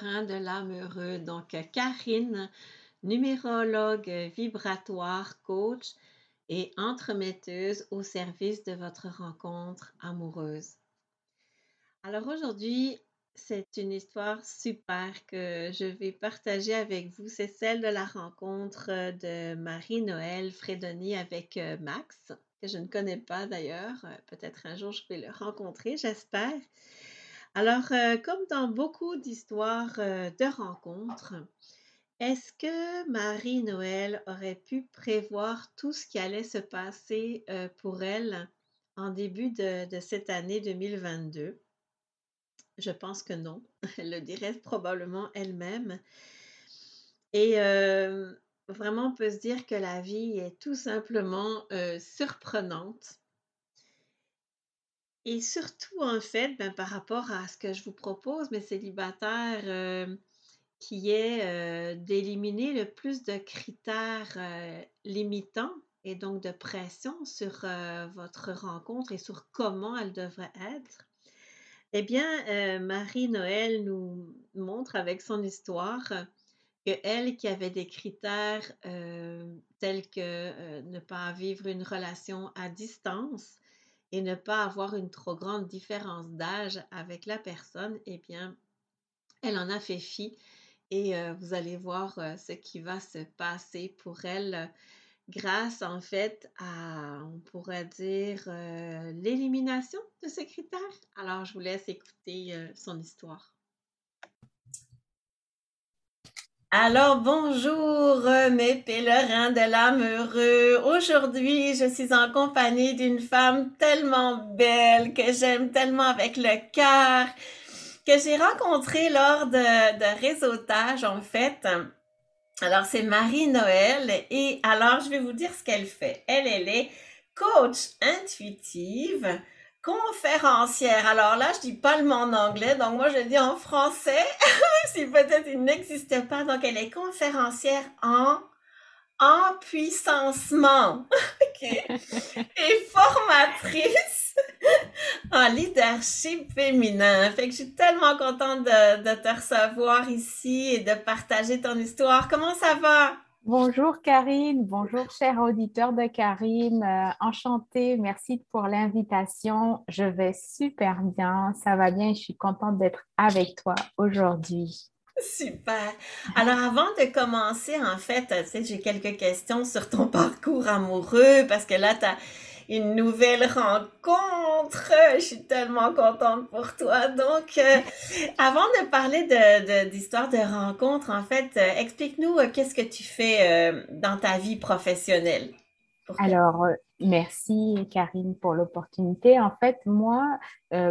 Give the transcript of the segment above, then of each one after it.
de l'âme heureux. Donc, Karine, numérologue vibratoire, coach et entremetteuse au service de votre rencontre amoureuse. Alors aujourd'hui, c'est une histoire super que je vais partager avec vous. C'est celle de la rencontre de Marie-Noël Fredoni avec euh, Max, que je ne connais pas d'ailleurs. Euh, peut-être un jour je vais le rencontrer, j'espère. Alors, euh, comme dans beaucoup d'histoires de rencontres, est-ce que Marie-Noël aurait pu prévoir tout ce qui allait se passer pour elle en début de, de cette année 2022? Je pense que non. Elle le dirait probablement elle-même. Et vraiment, on peut se dire que la vie est tout simplement surprenante. Et surtout, en fait, ben, par rapport à ce que je vous propose, mes célibataires, qui est d'éliminer le plus de critères limitants et donc de pression sur votre rencontre et sur comment elle devrait être. Eh bien, euh, Marie-Noël nous montre avec son histoire que elle qui avait des critères euh, tels que euh, ne pas vivre une relation à distance et ne pas avoir une trop grande différence d'âge avec la personne, eh bien, elle en a fait fi et vous allez voir ce qui va se passer pour elle grâce en fait à, on pourrait dire, euh, l'élimination de ce critère. Alors, je vous laisse écouter euh, son histoire. Alors, bonjour mes pèlerins de l'âme heureux. Aujourd'hui, je suis en compagnie d'une femme tellement belle que j'aime tellement avec le cœur, que j'ai rencontrée lors de, de réseautage en fait. Alors, c'est Marie-Noël et alors, je vais vous dire ce qu'elle fait. Elle, elle est coach intuitive, conférencière. Alors là, je dis pas le mot en anglais, donc moi, je dis en français, si peut-être il n'existe pas. Donc, elle est conférencière en empuissancement okay. et formatrice en leadership féminin. Fait que je suis tellement contente de, te recevoir ici et de partager ton histoire. Comment ça va? Bonjour Karine, bonjour chers auditeurs de Karine, euh, enchantée, merci pour l'invitation. Je vais super bien, ça va bien, je suis contente d'être avec toi aujourd'hui. Super. Alors avant de commencer, en fait, j'ai quelques questions sur ton parcours amoureux parce que là, tu as une nouvelle rencontre. Je suis tellement contente pour toi. Donc, euh, avant de parler d'histoire de, de, rencontre, en fait, euh, explique-nous euh, qu'est-ce que tu fais dans ta vie professionnelle. Alors, merci Karine pour l'opportunité. En fait, moi,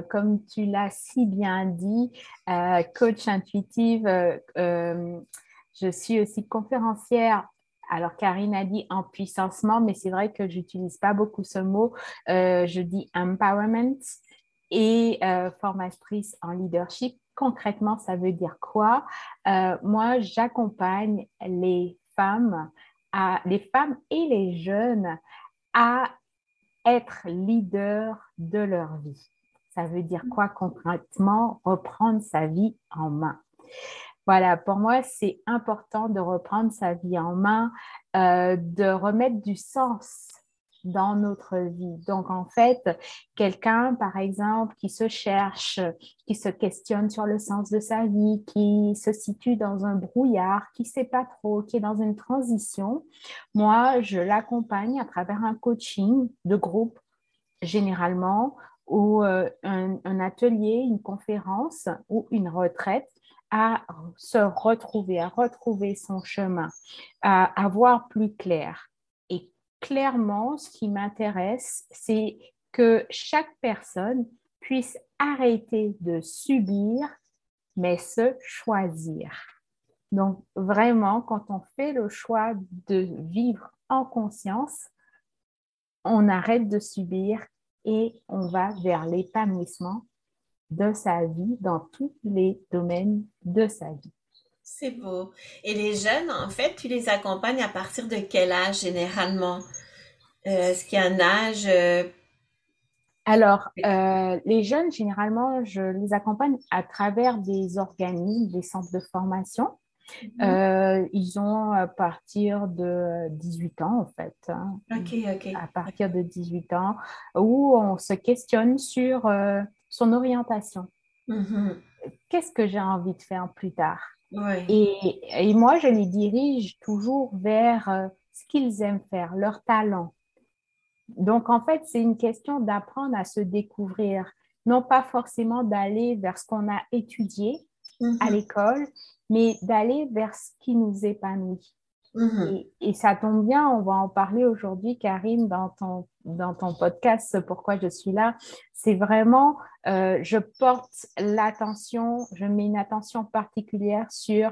comme tu l'as si bien dit, coach intuitive, je suis aussi conférencière alors, Karine a dit empuissancement, mais c'est vrai que je n'utilise pas beaucoup ce mot. Euh, je dis empowerment et euh, formatrice en leadership. Concrètement, ça veut dire quoi? Euh, moi, j'accompagne les femmes, les femmes et les jeunes à être leaders de leur vie. Ça veut dire quoi concrètement? Reprendre sa vie en main. Voilà, pour moi, c'est important de reprendre sa vie en main, euh, de remettre du sens dans notre vie. Donc, en fait, quelqu'un, par exemple, qui se cherche, qui se questionne sur le sens de sa vie, qui se situe dans un brouillard, qui ne sait pas trop, qui est dans une transition, moi, je l'accompagne à travers un coaching de groupe, généralement, ou euh, un atelier, une conférence ou une retraite à se retrouver, à retrouver son chemin, à, avoir voir plus clair. Et clairement, ce qui m'intéresse, c'est que chaque personne puisse arrêter de subir, mais se choisir. Donc, vraiment, quand on fait le choix de vivre en conscience, on arrête de subir et on va vers l'épanouissement de sa vie dans tous les domaines de sa vie. C'est beau. Et les jeunes, en fait, tu les accompagnes à partir de quel âge généralement? Euh, est-ce qu'il y a un âge euh, Alors, euh, les jeunes, généralement, je les accompagne à travers des organismes, des centres de formation. Mhm. Ils ont à partir de 18 ans, en fait. Hein. OK, OK. À partir de 18 ans, où on se questionne sur son orientation. Mhm. Qu'est-ce que j'ai envie de faire plus tard? Et, et, moi, je les dirige toujours vers ce qu'ils aiment faire, leur talent. Donc, en fait, c'est une question d'apprendre à se découvrir, non pas forcément d'aller vers ce qu'on a étudié à mm-hmm. l'école, mais d'aller vers ce qui nous épanouit. Mm-hmm. et, ça tombe bien, on va en parler aujourd'hui, Karine, dans ton, dans ton podcast, Pourquoi je suis là. C'est vraiment, euh, je porte l'attention, je mets une attention particulière sur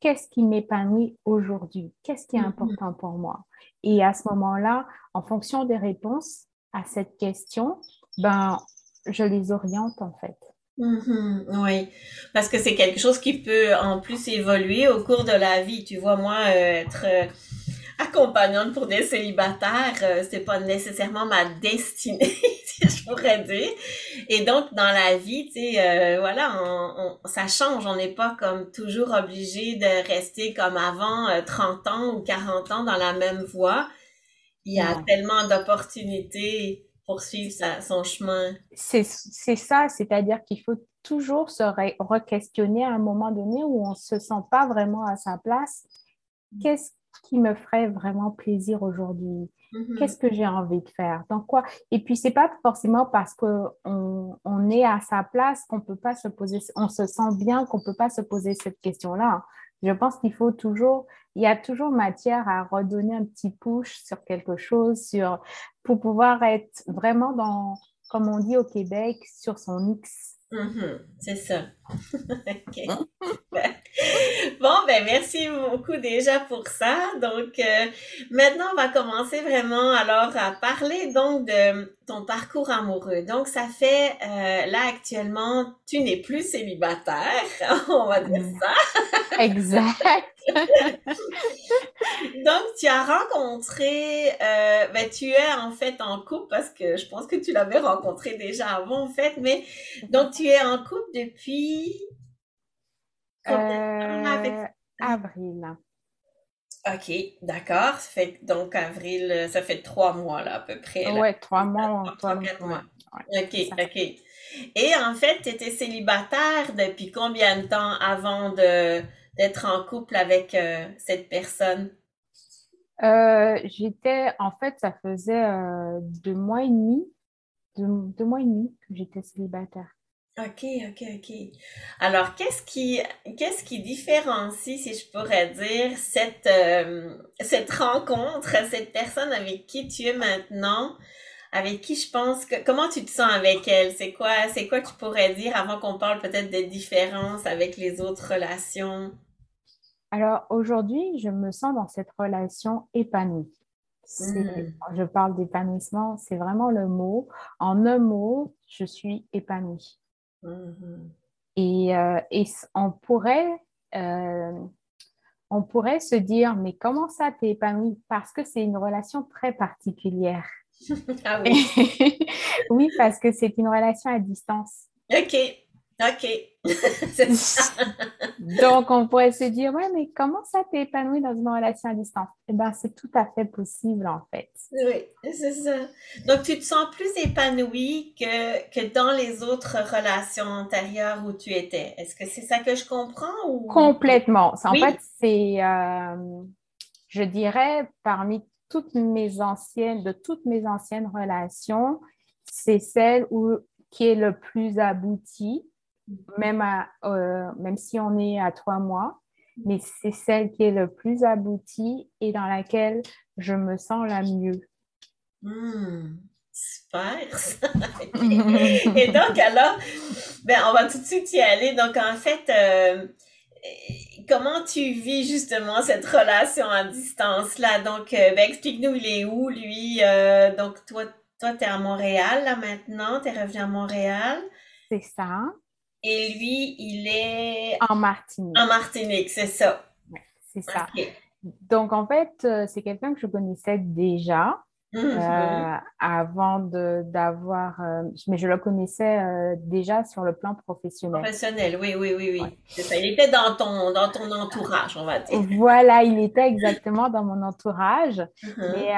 qu'est-ce qui m'épanouit aujourd'hui, qu'est-ce qui est mm-hmm. important pour moi. Et à ce moment-là, en fonction des réponses à cette question, ben, je les oriente en fait. Mm-hmm. oui, parce que c'est quelque chose qui peut en plus évoluer au cours de la vie. Tu vois, moi, euh, être euh, accompagnante pour des célibataires, euh, c'est pas nécessairement ma destinée, je pourrais dire. Et donc, dans la vie, tu sais, voilà, on, ça change. On n'est pas comme toujours obligé de rester comme avant 30 ans ou 40 ans dans la même voie. Il y a tellement d'opportunités poursuivre son chemin. C'est ça, c'est-à-dire qu'il faut toujours se re-questionner à un moment donné où on ne se sent pas vraiment à sa place. Qu'est-ce qui me ferait vraiment plaisir aujourd'hui? Mm-hmm. Qu'est-ce que j'ai envie de faire? Donc quoi? Et puis, c'est pas forcément parce qu'on on est à sa place qu'on peut pas se poser, on se sent bien qu'on peut pas se poser cette question-là. Je pense qu'il faut toujours, il y a toujours matière à redonner un petit push sur quelque chose, sur, pour pouvoir être vraiment dans, comme on dit au Québec, sur son X. Mm-hmm. c'est ça. bon, ben merci beaucoup déjà pour ça. Donc, euh, maintenant, on va commencer vraiment alors à parler donc de ton parcours amoureux. Donc, ça fait euh, là actuellement, tu n'es plus célibataire, on va dire mm. ça. exact. donc, tu as rencontré, euh, ben, tu es en fait en couple parce que je pense que tu l'avais rencontré déjà avant en fait, mais donc tu es en couple depuis euh, avril. OK, d'accord. Ça fait donc avril, ça fait trois mois là à peu près. Oui, trois mois. Trois, quatre mois. OK, OK. Et en fait, tu étais célibataire depuis combien de temps avant de d'être en couple avec euh, cette personne? Euh, j'étais, en fait, ça faisait deux mois et demi, deux mois et demi que j'étais célibataire. OK, OK, OK. Alors, qu'est-ce qui, qu'est-ce qui différencie, si je pourrais dire, cette, euh, cette rencontre, cette personne avec qui tu es maintenant, avec qui je pense que, comment tu te sens avec elle? C'est quoi, c'est quoi tu pourrais dire avant qu'on parle peut-être des différences avec les autres relations? Alors, aujourd'hui, je me sens dans cette relation épanouie. Mmh. Je parle d'épanouissement, c'est vraiment le mot. En un mot, je suis épanouie. Mm-hmm. Et, euh, et, on pourrait, euh, on pourrait se dire, mais comment ça t'es épanoui? Parce que c'est une relation très particulière. ah oui. oui, parce que c'est une relation à distance. OK. OK. Donc, on pourrait se dire, ouais, mais comment ça t'est épanoui dans une relation à distance? Eh bien, c'est tout à fait possible, en fait. Oui, c'est ça. Donc, tu te sens plus épanoui que, que dans les autres relations antérieures où tu étais. Est-ce que c'est ça que je comprends? Ou... Complètement. En fait, c'est, euh, je dirais, parmi toutes mes anciennes, de toutes mes anciennes relations, c'est celle où, qui est le plus aboutie même, euh, même si on est à trois mois, mais c'est celle qui est le plus aboutie et dans laquelle je me sens la mieux. Hmm, super! et donc, alors, ben, on va tout de suite y aller. Donc, en fait, euh, comment tu vis justement cette relation à distance-là? Donc, euh, ben, explique-nous, il est où, lui? donc, toi, toi, tu es à Montréal, là, maintenant. Tu es revenu à Montréal. C'est ça. Et lui, il est... En Martinique. En Martinique, c'est ça. c'est ça. Donc, en fait, euh, c'est quelqu'un que je connaissais déjà. Mhm. avant d'avoir, mais je le connaissais déjà sur le plan professionnel. Professionnel, oui, oui, oui, oui. Ça. Il était dans ton, dans ton entourage, on va dire. Voilà, il était exactement dans mon entourage. Mhm. Et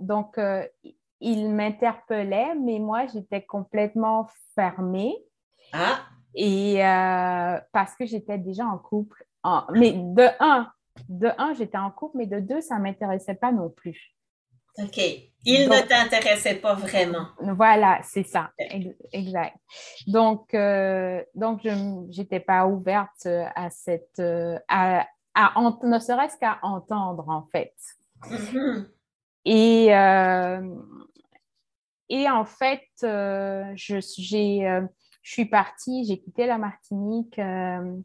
donc, il m'interpellait, mais moi, j'étais complètement fermée. Ah. Et euh, parce que j'étais déjà en couple. mais de un, de un, j'étais en couple, mais de deux, ça ne m'intéressait pas non plus. OK. Il ne t'intéressait pas vraiment. Voilà, c'est ça. Exact. Donc, euh, donc je n'étais pas ouverte à cette. à, ne serait-ce qu'à entendre, en fait. Mm-hmm. Et, euh, et en fait, je, j'ai je suis partie, j'ai quitté la Martinique euh,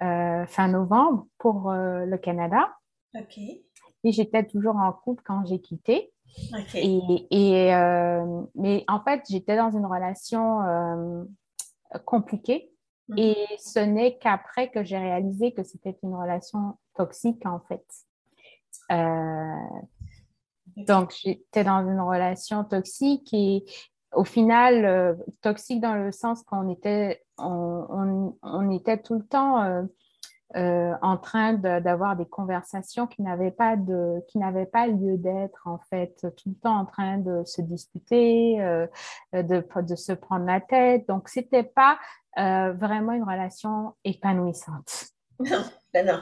euh, fin novembre pour euh, le Canada. OK. Et j'étais toujours en couple quand j'ai quitté. OK. Et, mais en fait, j'étais dans une relation compliquée. Mhm. Et ce n'est qu'après que j'ai réalisé que c'était une relation toxique, en fait. donc, j'étais dans une relation toxique et, au final, euh, toxique dans le sens qu'on était, on, était tout le temps euh, euh, en train d'avoir des conversations qui n'avaient pas, de, qui pas lieu d'être, en fait, tout le temps en train de se disputer, de, de, se prendre la tête. Donc, ce n'était pas vraiment une relation épanouissante. Non, ben non.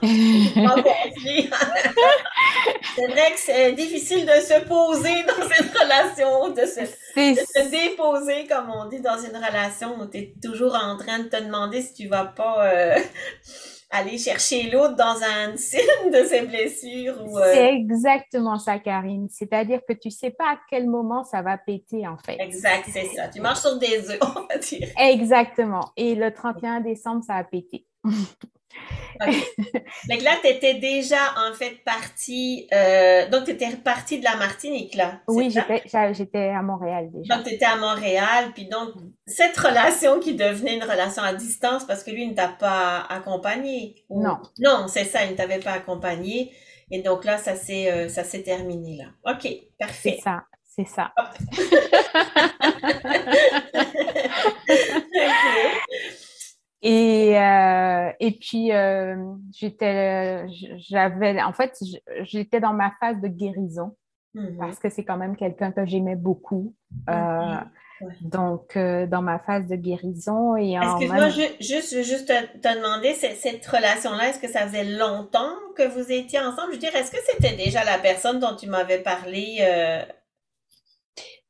c'est vrai que c'est difficile de se poser dans une relation, de se, déposer, comme on dit, dans une relation où tu es toujours en train de te demander si tu vas pas euh, aller chercher l'autre dans un signe de ses blessures. Euh, c'est exactement ça, Karine. C'est-à-dire que tu sais pas à quel moment ça va péter, en fait. Exact, c'est ça. Tu marches sur des œufs, on va dire. Exactement. Et le 31 décembre, ça a pété. Donc là, tu étais déjà en fait partie, euh, donc tu étais repartie de la Martinique là. Oui, j'étais à Montréal déjà. Donc tu étais à Montréal, puis donc cette relation qui devenait une relation à distance parce que lui ne t'a pas accompagné. Non. Non, c'est ça, il ne t'avait pas accompagné. Et donc là, ça s'est euh, ça s'est terminé là. OK, parfait. C'est ça, c'est ça. Et, euh, et puis, euh, j'étais, j'avais, en fait, j'étais dans ma phase de guérison mm-hmm. parce que c'est quand même quelqu'un que j'aimais beaucoup. Euh, donc, dans ma phase de guérison. et Excuse-moi, juste, juste te, te demander, cette relation-là, est-ce que ça faisait longtemps que vous étiez ensemble? Je veux dire, est-ce que c'était déjà la personne dont tu m'avais parlé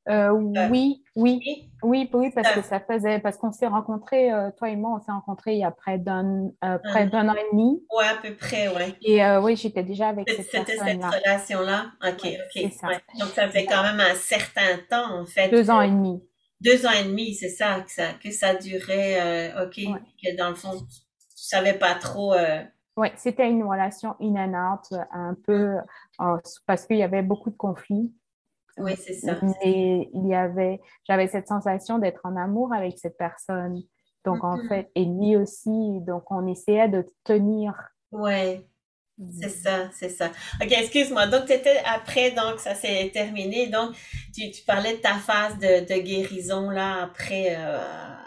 euh, oui, oui, oui, oui, parce que ça faisait, parce qu'on s'est rencontrés, euh, toi et moi, on s'est rencontrés il y a près d'un, euh, près d'un an et demi. Ouais, à peu près, ouais. Et oui, j'étais déjà avec cette C'était cette relation-là. Ok, ok. Ça. Donc ça faisait quand même un certain temps, en fait. Deux ans et demi. Deux ans et demi, c'est ça, que ça, que ça durait. ok, que dans le fond, tu, savais pas trop. Oui, c'était une relation in and out, un peu, parce qu'il y avait beaucoup de conflits. Oui, c'est ça. Mais il y avait, j'avais cette sensation d'être en amour avec cette personne. Donc, en mm-hmm. fait, et lui aussi, donc on essayait de tenir. Oui, c'est ça, c'est ça. OK, excuse-moi. Donc, tu étais après, donc ça s'est terminé. Donc, tu, tu, parlais de ta phase de, de guérison là après, euh,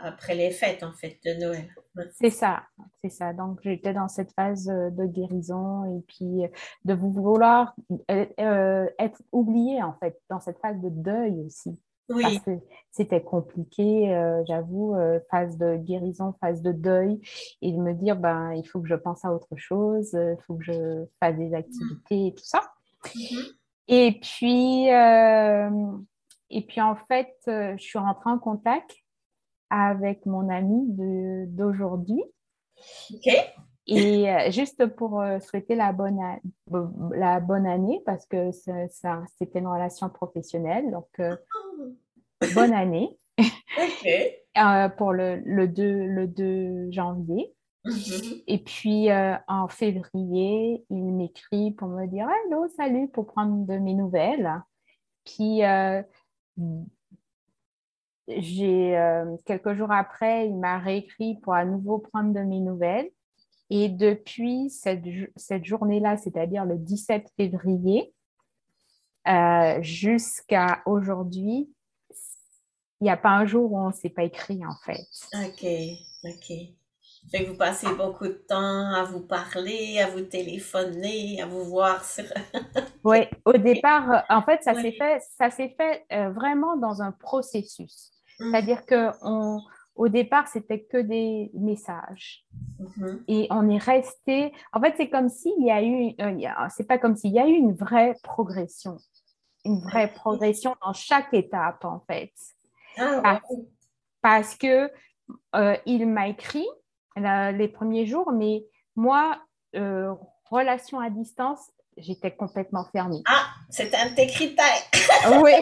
après les fêtes, en fait, de Noël. C'est ça, c'est ça. Donc, j'étais dans cette phase euh, de guérison et puis euh, de vouloir euh, être oubliée, en fait, dans cette phase de deuil aussi. Oui. Parce que c'était compliqué, j'avoue, phase de guérison, phase de deuil, et de me dire, ben, il faut que je pense à autre chose, il faut que je fasse des activités et tout ça. Mm-hmm. Et puis, et puis, en fait, je suis rentrée en contact avec mon ami d'aujourd'hui. OK. Et euh, juste pour euh, souhaiter la bonne, la bonne année, parce que c'était une relation professionnelle. Donc, euh, bonne année. OK. pour le, le, 2, le 2 janvier. Mm-hmm. Et puis, en février, il m'écrit pour me dire Hello, salut, pour prendre de mes nouvelles. Puis, j'ai euh, quelques jours après, il m'a réécrit pour à nouveau prendre de mes nouvelles. Et depuis cette, cette journée-là, c'est-à-dire le 17 février, euh, jusqu'à aujourd'hui, il n'y a pas un jour où on ne s'est pas écrit, en fait. OK, OK. Fait que vous passez beaucoup de temps à vous parler, à vous téléphoner, à vous voir sur... oui, au départ, en fait, ça s'est fait, ça s'est fait euh, vraiment dans un processus. Mmh. C'est-à-dire que on, au départ, c'était que des messages. Mm-hmm. Et on est resté. En fait, c'est comme s'il y a eu. Euh, c'est pas comme s'il y a eu une vraie progression. Une vraie progression dans chaque étape, en fait. Ah, parce, que euh, il m'a écrit les premiers jours, mais moi, euh, relation à distance, j'étais complètement fermée. Ah, c'est un de tes critères. oui.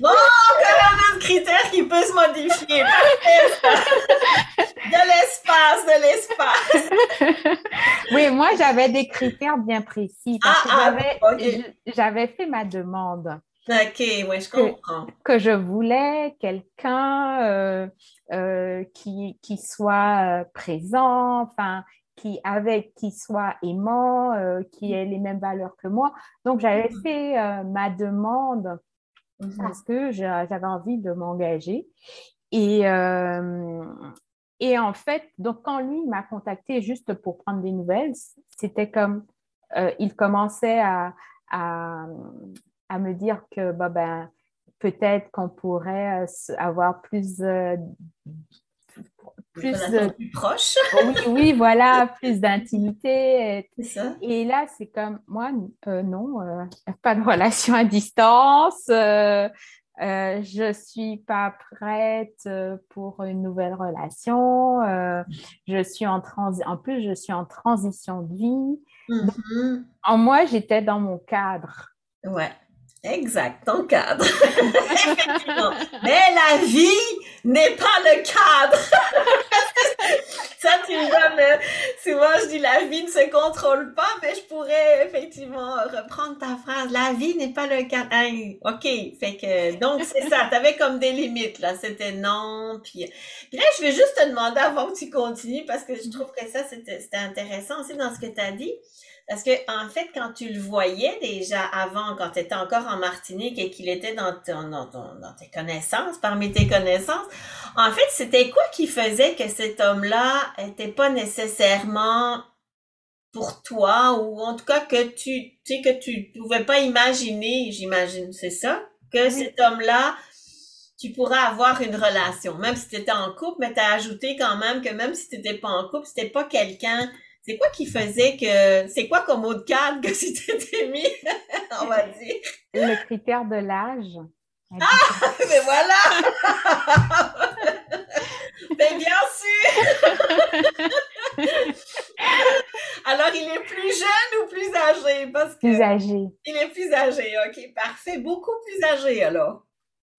bon, quand même un critère qui peut se modifier. De l'espace, de l'espace. oui, moi, j'avais des critères bien précis. Parce ah, que ah, j'avais fait ma demande. OK, oui, je comprends. Que, je voulais quelqu'un euh, euh, qui, qui soit euh, présent, enfin, qui avec qui soit aimant, euh, qui ait les mêmes valeurs que moi. Donc j'avais mm-hmm. fait euh, ma demande mm-hmm. parce que j'avais envie de m'engager. Et, euh, et en fait, donc quand lui m'a contacté juste pour prendre des nouvelles, c'était comme il commençait à, à, à, me dire que bah, ben, peut-être qu'on pourrait avoir plus plus, euh, plus proche. oui, oui, voilà, plus d'intimité. Et, là, c'est comme, moi, euh, non, euh, pas de relation à distance. je suis pas prête pour une nouvelle relation. je suis en transi en plus, je suis en transition de vie. Mm-hmm. en moi, j'étais dans mon cadre. Ouais. Exact, ton cadre. Effectivement. Mais la vie n'est pas le cadre. Ça, tu me donnes, souvent je dis la vie ne se contrôle pas, mais je pourrais effectivement reprendre ta phrase. La vie n'est pas le cadre. ok, fait que, donc c'est ça, tu avais comme des limites, là. C'était non, puis, puis là, je vais juste te demander avant que tu continues, parce que je trouve que ça, c'était intéressant aussi dans ce que tu as dit. Parce que, en fait, quand tu le voyais déjà avant, quand tu étais encore en Martinique et qu'il était dans, dans, tes connaissances, parmi tes connaissances, en fait, c'était quoi qui faisait que cet homme-là était pas nécessairement pour toi ou en tout cas que tu, tu sais, que tu pouvais pas imaginer, j'imagine, c'est ça? Que cet homme-là, tu pourrais avoir une relation, même si tu étais en couple, mais tu as ajouté quand même que même si tu n'étais pas en couple, c'était pas quelqu'un c'est quoi qui faisait que. C'est quoi comme mot de cadre que tu t'étais mis, on va dire? Le critère de l'âge. Ah, mais voilà! mais bien sûr! Alors, il est plus jeune ou plus âgé? Parce que plus âgé. Il est plus âgé, ok, parfait. Beaucoup plus âgé alors.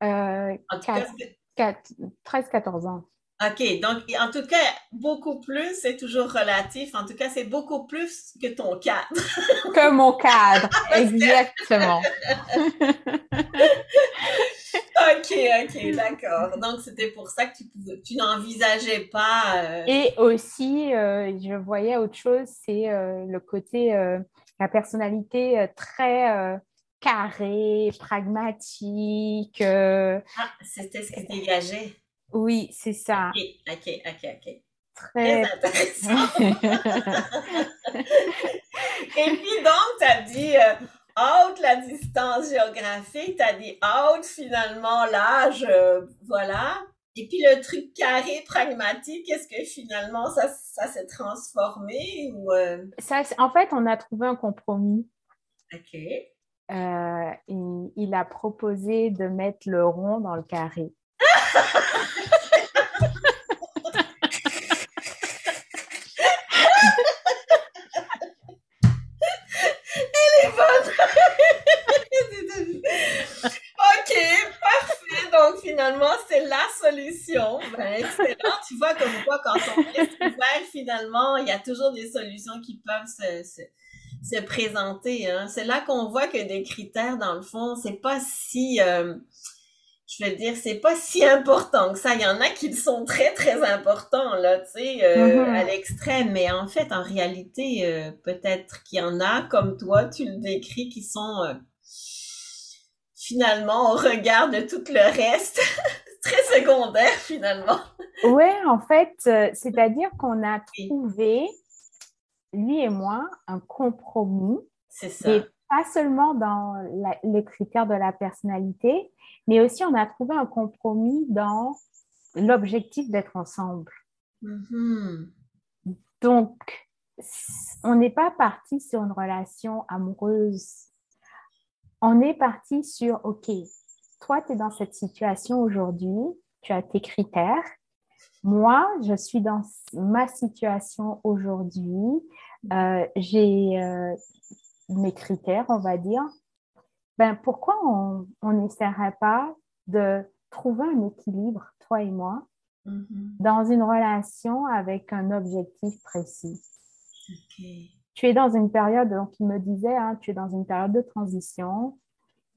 Euh, 13-14 ans. OK, donc en tout cas, beaucoup plus, c'est toujours relatif. En tout cas, c'est beaucoup plus que ton cadre. que mon cadre, exactement. OK, OK, d'accord. Donc, c'était pour ça que tu, tu n'envisageais pas. Euh, Et aussi, euh, je voyais autre chose, c'est euh, le côté, la personnalité très carrée, pragmatique. Ah, c'était ce qui dégageait. Oui, c'est ça. OK, OK, OK, OK. Très, intéressant. Et puis donc, tu as dit euh, out la distance géographique, tu as dit out finalement l'âge, euh, voilà. Et puis le truc carré, pragmatique, est-ce que finalement ça, ça s'est transformé ou euh? ça, En fait, on a trouvé un compromis. OK. il a proposé de mettre le rond dans le carré. Elle est bonne. ok, parfait. Donc finalement, c'est la solution. Ben, excellent. Tu vois comme quoi, quand on est ouvert, finalement, il y a toujours des solutions qui peuvent se, se, présenter. Hein. C'est là qu'on voit que des critères, dans le fond, c'est pas si... Euh, je veux dire, c'est pas si important que ça. Il y en a qui sont très, très importants, là, tu sais, euh, mm-hmm. à l'extrême. Mais en fait, en réalité, euh, peut-être qu'il y en a, comme toi, tu le décris, qui sont finalement au regard de tout le reste, très secondaire, finalement. Oui, en fait, c'est-à-dire qu'on a trouvé, lui et moi, un compromis. C'est ça pas seulement dans les critères de la personnalité, mais aussi on a trouvé un compromis dans l'objectif d'être ensemble. Mm-hmm. Donc, on n'est pas parti sur une relation amoureuse. On est parti sur, OK, toi, tu es dans cette situation aujourd'hui, tu as tes critères. Moi, je suis dans ma situation aujourd'hui. Euh, j'ai euh, mes critères, on va dire, ben pourquoi on n'essaierait pas de trouver un équilibre, toi et moi, mm-hmm. dans une relation avec un objectif précis? Tu es dans une période, donc il me disait, hein, tu es dans une période de transition,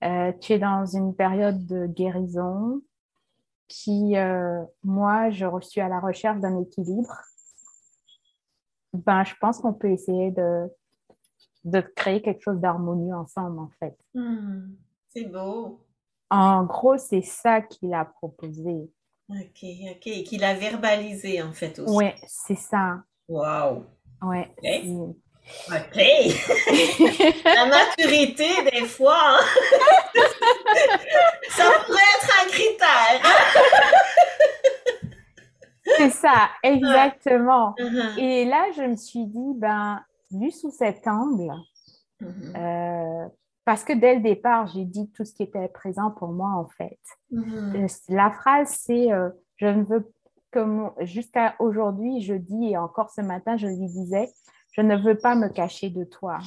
euh, tu es dans une période de guérison, qui, euh, moi, je suis à la recherche d'un équilibre. Ben, je pense qu'on peut essayer de de créer quelque chose d'harmonieux ensemble, en fait. Hmm, c'est beau. En gros, c'est ça qu'il a proposé. OK, OK. Qu'il a verbalisé, en fait, aussi. Oui, c'est ça. Wow. Oui. OK. La maturité, des fois, hein. ça pourrait être un critère. C'est ça, exactement. Uh-huh. Et là, je me suis dit, ben, vu sous cet angle, mm-hmm. euh, parce que dès le départ, j'ai dit tout ce qui était présent pour moi, en fait. Mm-hmm. Euh, la phrase, c'est euh, Je ne veux que jusqu'à aujourd'hui, je dis, et encore ce matin, je lui disais, je ne veux pas me cacher de toi.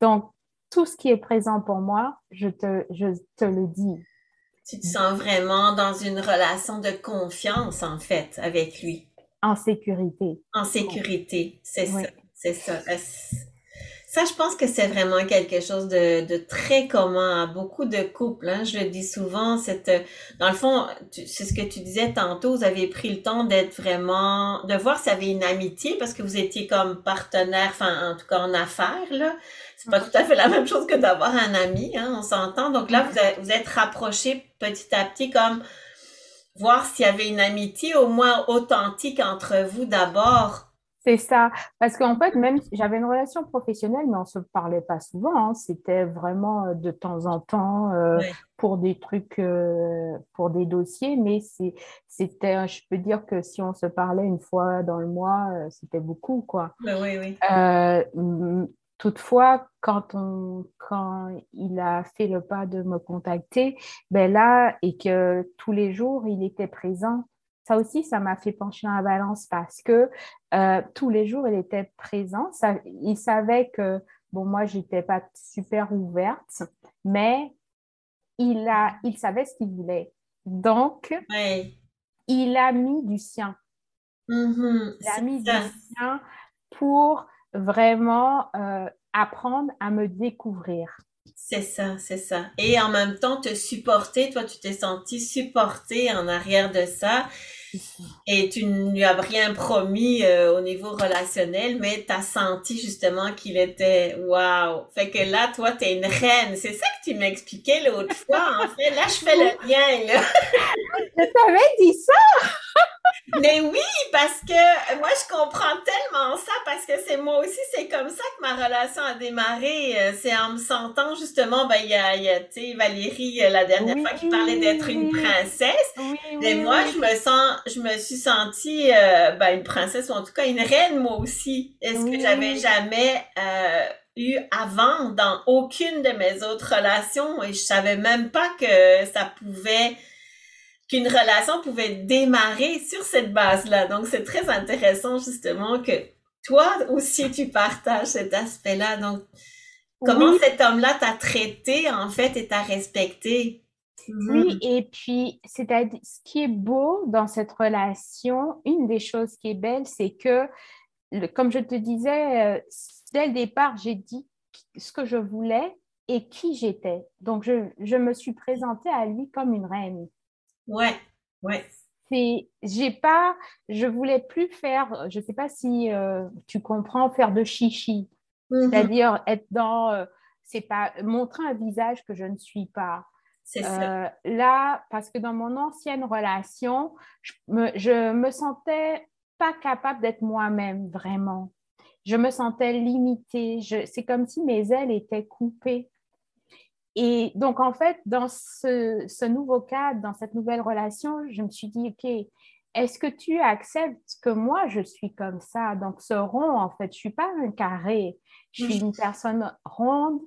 Donc, tout ce qui est présent pour moi, je te, je te le dis. Tu te sens vraiment dans une relation de confiance, en fait, avec lui. En sécurité. En sécurité, c'est ça. C'est ça. Ça, je pense que c'est vraiment quelque chose de, très commun à beaucoup de couples. Hein. Je le dis souvent, cette, dans le fond, c'est ce que tu disais tantôt, vous avez pris le temps d'être vraiment, de voir s'il y avait une amitié parce que vous étiez comme partenaire, enfin, en tout cas en affaires, là. C'est pas tout à fait la même chose que d'avoir un ami, hein, on s'entend. Donc là, vous êtes rapprochés petit à petit comme voir s'il y avait une amitié au moins authentique entre vous d'abord c'est ça. Parce qu'en fait, même j'avais une relation professionnelle, mais on ne se parlait pas souvent. Hein. C'était vraiment euh, de temps en temps euh, pour des trucs, euh, pour des dossiers. Mais c'était, je peux dire que si on se parlait une fois dans le mois, c'était beaucoup, quoi. oui, oui. toutefois, quand, on, quand il a fait le pas de me contacter, ben là, et que tous les jours, il était présent ça aussi, ça m'a fait pencher dans la balance parce que euh, tous les jours, il était présent. il savait que, bon, moi, je n'étais pas super ouverte, mais il, a, il savait ce qu'il voulait. Donc, il a mis du sien. Mm-hmm. il a mis du sien pour vraiment euh, apprendre à me découvrir. C'est ça, c'est ça. Et en même temps, te supporter, toi, tu t'es senti supporté en arrière de ça. Et tu ne lui as rien promis euh, au niveau relationnel, mais tu as senti justement qu'il était waouh. Fait que là, toi, tu es une reine. C'est ça que tu m'expliquais l'autre fois. En fait, là, je fais le lien. Là. je t'avais dit ça! Mais oui, parce que moi, je comprends tellement ça, parce que c'est moi aussi, c'est comme ça que ma relation a démarré. Euh, c'est en me sentant justement, ben, il y a, tu sais, Valérie, euh, la dernière fois, qui parlait d'être une princesse. mais moi, je me sens je me suis sentie euh, ben, une princesse ou en tout cas une reine moi aussi. Est-ce que j'avais jamais euh, eu avant dans aucune de mes autres relations? Et je savais même pas que ça pouvait qu'une relation pouvait démarrer sur cette base-là. Donc c'est très intéressant justement que toi aussi tu partages cet aspect-là. Donc comment cet homme-là t'a traité en fait et t'a respecté? Oui, mm-hmm. et puis, c'est-à-dire, ce qui est beau dans cette relation, une des choses qui est belle, c'est que, comme je te disais, euh, dès le départ, j'ai dit ce que je voulais et qui j'étais. Donc, je, je, me suis présentée à lui comme une reine. Ouais, ouais. C'est, j'ai pas, je voulais plus faire, je sais pas si euh, tu comprends, faire de chichi. Mm-hmm. C'est-à-dire être dans, euh, c'est pas, montrer un visage que je ne suis pas. C'est ça. Euh, là, parce que dans mon ancienne relation, je me, je me sentais pas capable d'être moi-même vraiment. Je me sentais limitée. c'est comme si mes ailes étaient coupées. Et donc, en fait, dans ce, ce, nouveau cadre, dans cette nouvelle relation, je me suis dit, OK, est-ce que tu acceptes que moi, je suis comme ça? Donc, ce rond, en fait, je ne suis pas un carré. Je suis une personne ronde,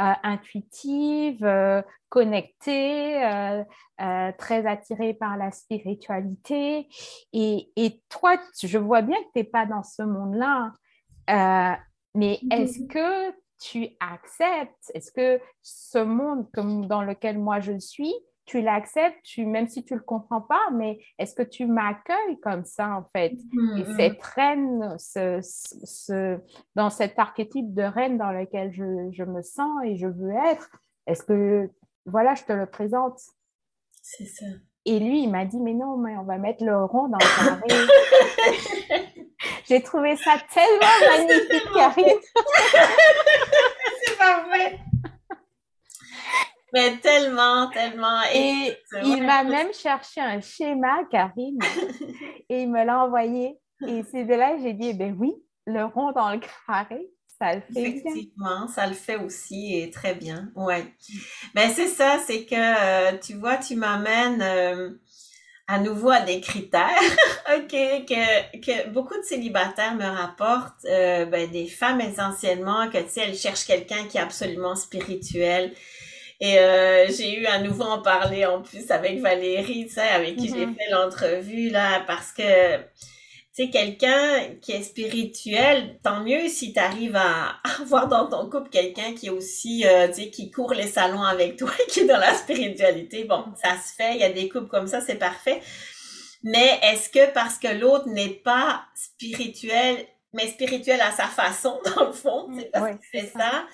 euh, intuitive, euh, connectée, euh, très attirée par la spiritualité. Et, et, toi, je vois bien que tu n'es pas dans ce monde-là. mais mm-hmm. est-ce que tu acceptes? Est-ce que ce monde comme dans lequel moi je suis, tu l'acceptes, tu, même si tu ne le comprends pas, mais est-ce que tu m'accueilles comme ça, en fait? Mm, et cette reine, ce, ce, dans cet archétype de reine dans lequel je, je me sens et je veux être, est-ce que, voilà, je te le présente? C'est ça. Et lui, il m'a dit, mais non, mais on va mettre le rond dans le carré. J'ai trouvé ça tellement magnifique, Karine. C'est parfait. Mais tellement, tellement. Et, il m'a même cherché un schéma, Karine, et il me l'a envoyé. Et c'est de là que j'ai dit, ben oui, le rond dans le carré, ça le fait Effectivement, ça le fait aussi et très bien. Ouais. Ben c'est ça, c'est que euh, tu vois, tu m'amènes euh, à nouveau à des critères, que, que beaucoup de célibataires me rapportent, euh, ben, des femmes essentiellement, que tu sais, elles cherchent quelqu'un qui est absolument spirituel, et euh, j'ai eu à nouveau en parler en plus avec Valérie, tu sais, avec qui j'ai mm-hmm. fait l'entrevue là, parce que tu sais, quelqu'un qui est spirituel, tant mieux si tu arrives à avoir dans ton couple quelqu'un qui est aussi, euh, tu sais, qui court les salons avec toi, qui est dans la spiritualité. Bon, ça se fait, il y a des couples comme ça, c'est parfait. Mais est-ce que parce que l'autre n'est pas spirituel, mais spirituel à sa façon, dans le fond, c'est parce que c'est ça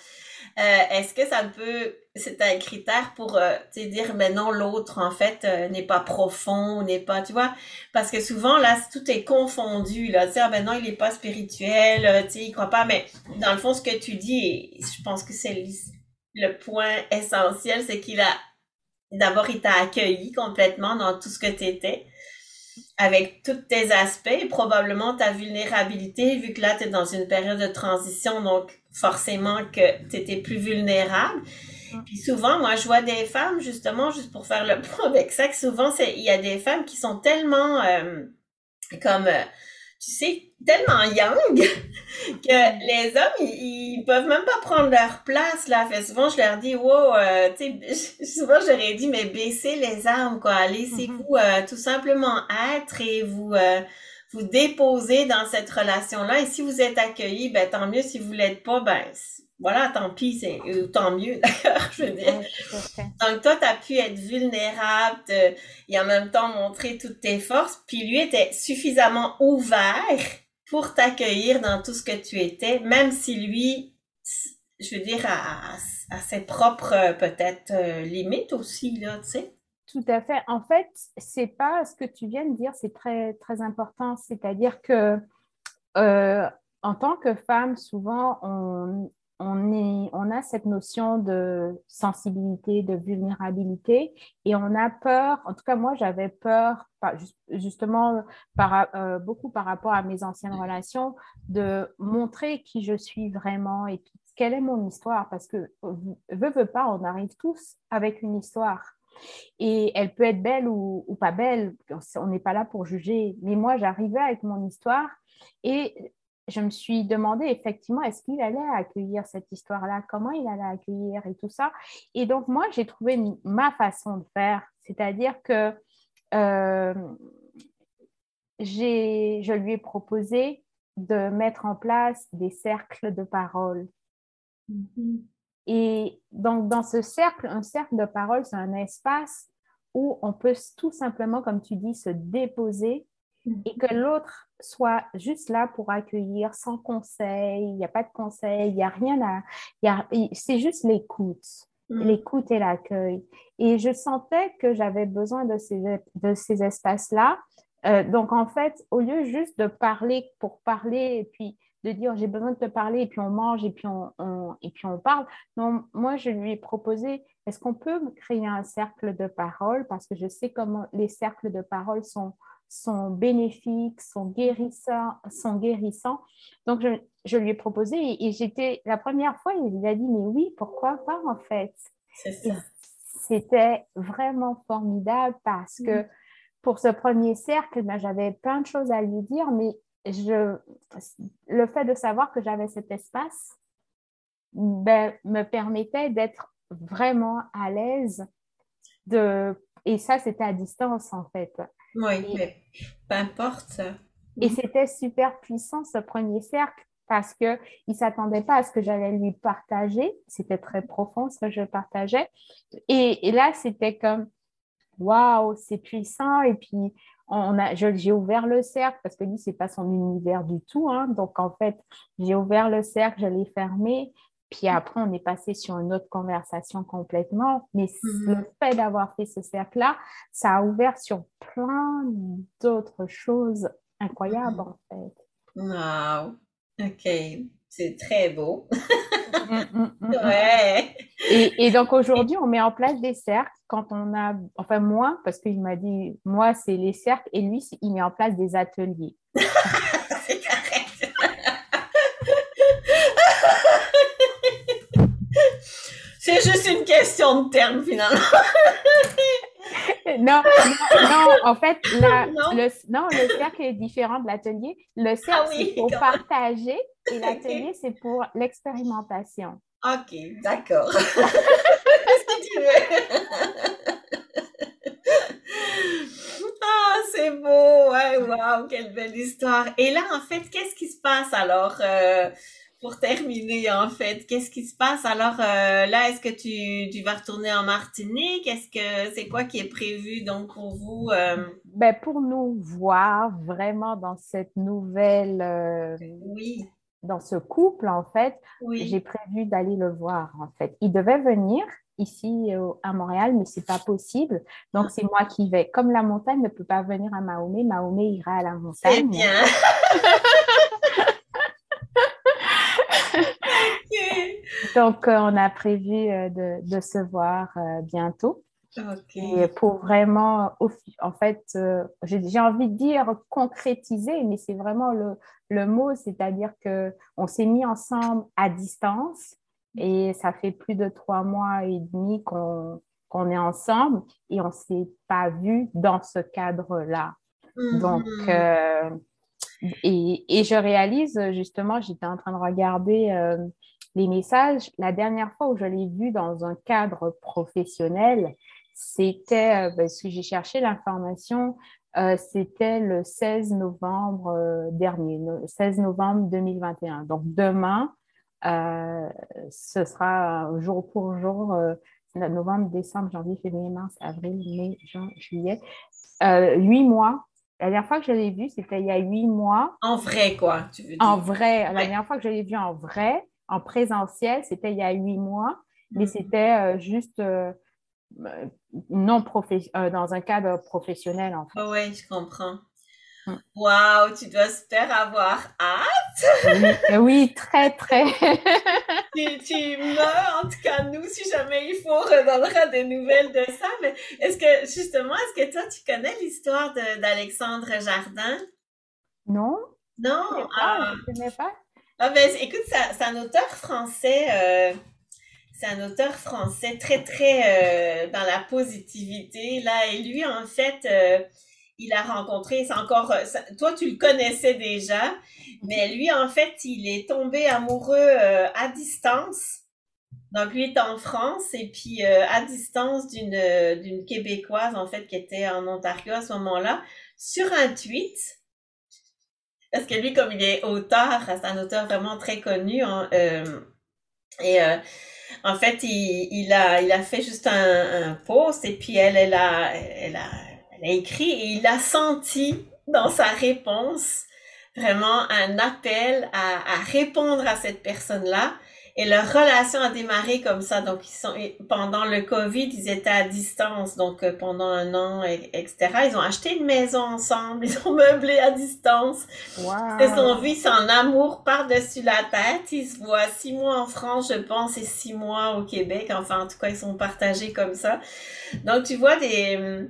est-ce que ça peut, c'est un critère pour euh, dire, mais non, l'autre, en fait, euh, n'est pas profond, n'est pas, tu vois, parce que souvent, là, tout est confondu, là, tu sais, ah, ben non, il n'est pas spirituel, tu sais, il croit pas, mais dans le fond, ce que tu dis, je pense que c'est le point essentiel, c'est qu'il a, d'abord, il t'a accueilli complètement dans tout ce que tu étais avec tous tes aspects probablement ta vulnérabilité, vu que là, tu es dans une période de transition, donc forcément que tu étais plus vulnérable. Puis souvent, moi, je vois des femmes, justement, juste pour faire le point avec ça, que souvent, il y a des femmes qui sont tellement euh, comme... Euh, tu sais, tellement young que les hommes, ils, peuvent même pas prendre leur place, là. Fait souvent, je leur dis, wow, euh, tu sais, souvent, j'aurais dit, mais baissez les armes, quoi. Laissez-vous mm-hmm. tout simplement être et vous, vous déposer dans cette relation-là. Et si vous êtes accueilli, ben, tant mieux. Si vous l'êtes pas, ben, voilà, tant pis, c'est tant mieux d'ailleurs, je veux dire. Donc toi, tu as pu être vulnérable et en même temps montrer toutes tes forces, puis lui était suffisamment ouvert pour t'accueillir dans tout ce que tu étais, même si lui, je veux dire, a, ses propres peut-être euh, limites aussi, là, tu sais. Tout à fait. En fait, c'est pas ce que tu viens de dire, c'est très, très important. C'est-à-dire que euh, en tant que femme, souvent, on, a cette notion de sensibilité, de vulnérabilité, et on a peur, en tout cas moi j'avais peur, justement euh, beaucoup par rapport à mes anciennes relations, de montrer qui je suis vraiment et quelle est mon histoire, parce que veut, veut pas, on arrive tous avec une histoire. Et elle peut être belle ou, pas belle, on n'est pas là pour juger. Mais moi, j'arrivais avec mon histoire et je me suis demandé effectivement, est-ce qu'il allait accueillir cette histoire-là, comment il allait accueillir et tout ça? Et donc, moi, j'ai trouvé ma façon de faire, c'est-à-dire que euh, je lui ai proposé de mettre en place des cercles de parole. Mm-hmm. Et donc, dans ce cercle, un cercle de parole, c'est un espace où on peut tout simplement, comme tu dis, se déposer et que l'autre soit juste là pour accueillir sans conseil, il n'y a pas de conseil, il n'y a rien à... C'est juste l'écoute, mm. l'écoute et l'accueil. Et je sentais que j'avais besoin de ces, de ces espaces-là. Euh, donc, en fait, au lieu juste de parler pour parler et puis de dire j'ai besoin de te parler et puis on mange et puis on, et puis on parle. Non, moi, je lui ai proposé est-ce qu'on peut créer un cercle de parole? Parce que je sais comment les cercles de parole sont, sont bénéfiques, sont guérissants, sont guérissants. Donc, je, je lui ai proposé et, j'étais la première fois, il a dit mais oui, pourquoi pas en fait? C'était vraiment formidable parce que mm. pour ce premier cercle, ben, j'avais plein de choses à lui dire, mais je, le fait de savoir que j'avais cet espace ben, me permettait d'être vraiment à l'aise. De... Et ça, c'était à distance, en fait. Oui, mais peu importe. Et c'était super puissant, ce premier cercle, parce qu'il ne s'attendait pas à ce que j'allais lui partager. C'était très profond, ce que je partageais. Et, et là, c'était comme, waouh, c'est puissant. Et puis, j'ai ouvert le cercle parce que lui, ce n'est pas son univers du tout. Hein. Donc, en fait, j'ai ouvert le cercle, je l'ai fermé. Puis après, on est passé sur une autre conversation complètement. Mais mm-hmm. le fait d'avoir fait ce cercle-là, ça a ouvert sur plein d'autres choses incroyables, mm-hmm. en fait. Wow. OK. C'est très beau. Mm, mm, mm, ouais. Et, donc aujourd'hui, on met en place des cercles quand on a, enfin moi, parce qu'il m'a dit, moi c'est les cercles et lui, il met en place des ateliers. c'est correct. c'est juste une question de terme finalement. non, non, en fait, Le, non, le cercle est différent de l'atelier. Le ah cercle, c'est pour partager et l'atelier, c'est pour l'expérimentation. OK, d'accord. Ah, c'est beau! Ouais, wow, quelle belle histoire! Et là, en fait, qu'est-ce qui se passe alors? Euh, pour terminer, en fait, qu'est-ce qui se passe? Alors euh, là, est-ce que tu, tu, vas retourner en Martinique? Est-ce que c'est quoi qui est prévu donc pour vous? Euh? Ben, pour nous voir vraiment dans cette nouvelle. Oui. Dans ce couple, en fait, j'ai prévu d'aller le voir, en fait. Il devait venir ici à Montréal, mais c'est pas possible. Donc, c'est moi qui vais. Comme la montagne ne peut pas venir à Mahomet, Mahomet ira à la montagne. C'est bien. Donc, euh, on a prévu euh, de, se voir euh, Et pour vraiment, en fait, j'ai envie de dire concrétiser, mais c'est vraiment le, mot, c'est-à-dire qu'on s'est mis ensemble à distance et ça fait plus de trois mois et demi qu'on est ensemble et on ne s'est pas vu dans ce cadre-là. Mm-hmm. Donc, et, et, je réalise justement, j'étais en train de regarder les messages, la dernière fois où je l'ai vu dans un cadre professionnel, c'était, euh, parce que j'ai cherché l'information, euh, c'était le 16 novembre euh, dernier, le 16 novembre 2021. Donc demain, ce sera jour pour jour, novembre, décembre, janvier, février, mars, avril, mai, juin, juillet, huit mois. La dernière fois que je l'ai vu, c'était il y a huit mois. En vrai, quoi, tu veux dire? En vrai. La dernière fois que je l'ai vu en vrai, en présentiel, c'était il y a huit mois, mais mm. c'était juste non euh, dans un cadre professionnel en fait. oui, je comprends. Mm. Waouh, tu dois super avoir hâte. oui, très, très. tu, tu me, en tout cas, nous, si jamais il faut, on redonnera des nouvelles de ça. Mais est-ce que, justement, est-ce que toi, tu connais l'histoire d'Alexandre Jardin? Non. Non? Je ne ah. connais pas. Ah ben, écoute, c'est un auteur français. Euh, c'est un auteur français très très euh, dans la positivité là et lui en fait euh, il a rencontré c'est encore toi tu le connaissais déjà mais lui en fait il est tombé amoureux à distance donc lui est en France et puis à distance d'une d'une québécoise en fait qui était en Ontario à ce moment-là sur un tweet parce que lui, comme il est auteur, c'est un auteur vraiment très connu. Hein, euh, et euh, en fait, il, a, il a fait juste un, post et puis elle, elle, a, elle, a, elle a écrit et il a senti dans sa réponse, vraiment un appel à, à répondre à cette personne-là et leur relation a démarré comme ça. Donc, ils sont, pendant le COVID, ils étaient à distance. Donc, euh, pendant un an, etc. Ils ont acheté une maison ensemble. Ils ont meublé à distance. Wow. Ils sont vus, en amour par-dessus la tête. Ils se voient six mois en France, je pense, et six mois au Québec. Enfin, en tout cas, ils sont partagés comme ça. Donc, tu vois des,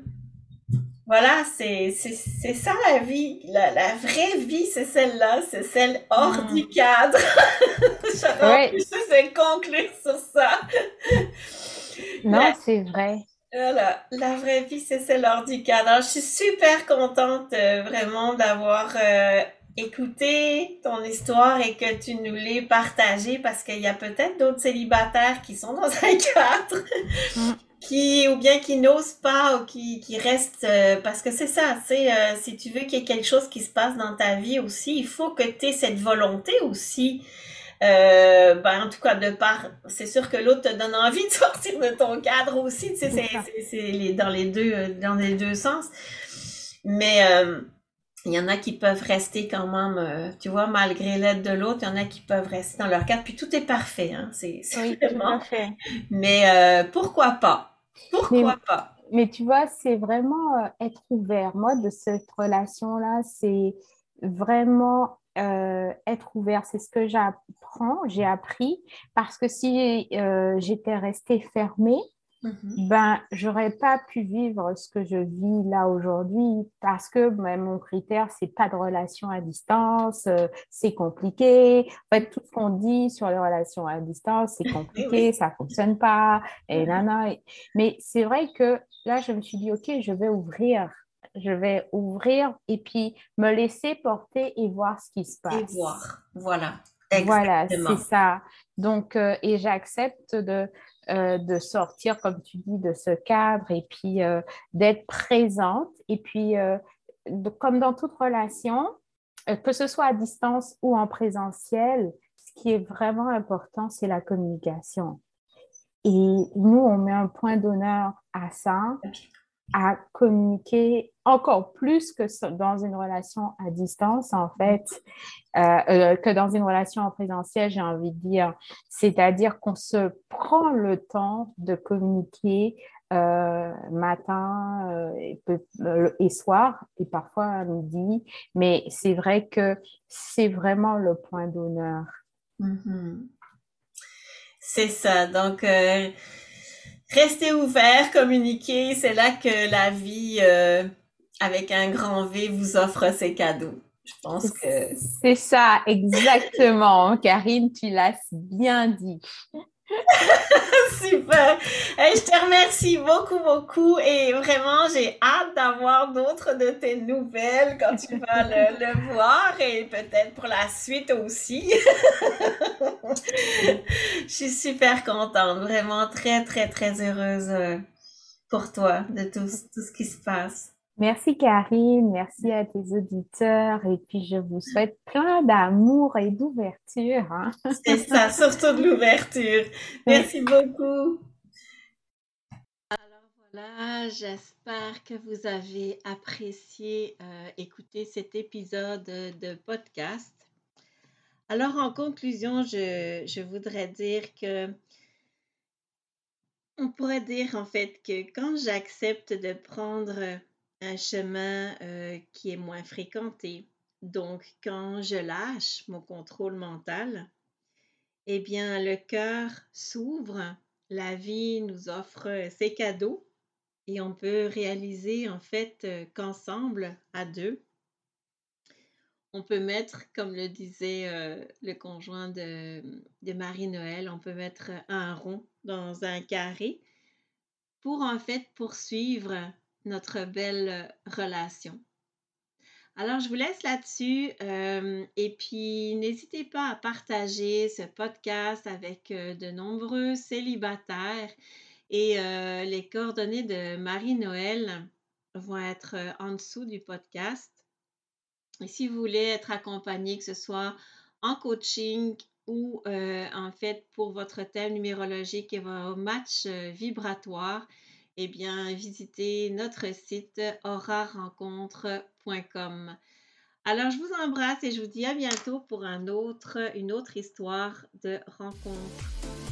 voilà, c'est, c'est, ça la vie. La, la vraie vie, c'est celle-là. C'est celle hors mm. du cadre. J'aurais oui. conclure sur ça. Non, c'est vrai. Voilà, la vraie vie, c'est celle hors du cadre. Alors, je suis super contente euh, vraiment d'avoir euh, écouté ton histoire et que tu nous l'aies partagée parce qu'il y a peut-être d'autres célibataires qui sont dans un cadre mm qui ou bien qui n'osent pas ou qui, qui restent euh, parce que c'est ça, c'est euh, si tu veux qu'il y ait quelque chose qui se passe dans ta vie aussi, il faut que tu aies cette volonté aussi. Euh, ben, en tout cas, de part, c'est sûr que l'autre te donne envie de sortir de ton cadre aussi, tu sais, c'est, c'est, les, dans les deux, dans les deux sens. Mais, il y en a qui peuvent rester quand même, tu vois, malgré l'aide de l'autre, il y en a qui peuvent rester dans leur cadre. Puis tout est parfait, hein, c'est, oui, vraiment. Mais pourquoi pas? Pourquoi pas? Mais tu vois, c'est vraiment euh, être ouvert. Moi, de cette relation-là, c'est vraiment euh, être ouvert. C'est ce que j'apprends, j'ai appris. Parce que si euh, j'étais restée fermée, Mhm. ben, j'aurais pas pu vivre ce que je vis là aujourd'hui parce que ben, mon critère, c'est pas de relation à distance, euh, c'est compliqué. En fait, tout ce qu'on dit sur les relations à distance, c'est compliqué, ça fonctionne pas, et nana. Mais c'est vrai que là, je me suis dit, OK, je vais ouvrir. Je vais ouvrir et puis me laisser porter et voir ce qui se passe. Et voir, voilà. Voilà, c'est ça. Donc, euh, et j'accepte de, euh, de sortir, comme tu dis, de ce cadre et puis euh, d'être présente. Et puis, euh, comme dans toute relation, que ce soit à distance ou en présentiel, ce qui est vraiment important, c'est la communication. Et nous, on met un point d'honneur à ça à communiquer encore plus que dans une relation à distance, en fait, euh, euh, que dans une relation en présentiel, j'ai envie de dire. C'est-à-dire qu'on se prend le temps de communiquer euh, matin et, soir, et parfois à midi, mais c'est vrai que c'est vraiment le point d'honneur. Mm-hmm. C'est ça. Donc, Restez ouvert, communiquez, c'est là que la vie euh, avec un grand V vous offre ses cadeaux. Je pense que... C'est ça, exactement. Karine, tu l'as bien dit. Super. je te remercie beaucoup, beaucoup. Et vraiment, j'ai hâte d'avoir d'autres de tes nouvelles quand tu vas le, le voir et peut-être pour la suite aussi. je suis super contente. Vraiment très, très, très heureuse euh, pour toi de tout, tout ce qui se passe. Merci Karine, merci à tes auditeurs et puis je vous souhaite plein d'amour et d'ouverture. Hein. C'est ça, surtout de l'ouverture. Merci beaucoup. Alors voilà, j'espère que vous avez apprécié euh, écouter cet épisode de podcast. Alors en conclusion, je, je voudrais dire que on pourrait dire en fait que quand j'accepte de prendre un chemin euh, qui est moins fréquenté. Donc, quand je lâche mon contrôle mental, eh bien, le cœur s'ouvre, la vie nous offre ses cadeaux et on peut réaliser en fait euh, qu'ensemble, à deux, on peut mettre, comme le disait euh, le conjoint de, de Marie-Noël, on peut mettre un rond dans un carré pour en fait poursuivre notre belle relation. Alors, je vous laisse là-dessus euh, et puis n'hésitez pas à partager ce podcast avec euh, de nombreux célibataires et euh, les coordonnées de Marie-Noël vont être en dessous du podcast. Et si vous voulez être accompagné, que ce soit en coaching ou en fait pour votre thème numérologique et vos matchs vibratoires, eh bien, visitez notre site aurarencontre.com. Alors, je vous embrasse et je vous dis à bientôt pour une autre histoire de rencontre.